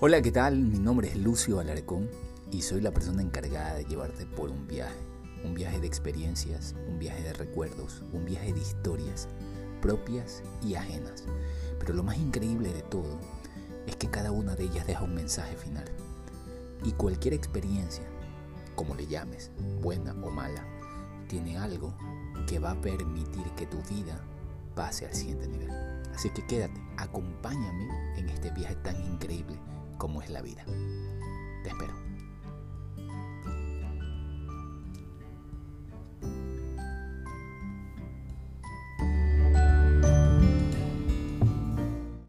Hola, ¿qué tal? Mi nombre es Lucio Alarcón y soy la persona encargada de llevarte por un viaje. Un viaje de experiencias, un viaje de recuerdos, un viaje de historias propias y ajenas. Pero lo más increíble de todo es que cada una de ellas deja un mensaje final. Y cualquier experiencia, como le llames, buena o mala, tiene algo que va a permitir que tu vida pase al siguiente nivel. Así que quédate, acompáñame en este viaje tan increíble como es la vida. Te espero.